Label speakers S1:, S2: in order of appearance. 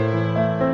S1: Música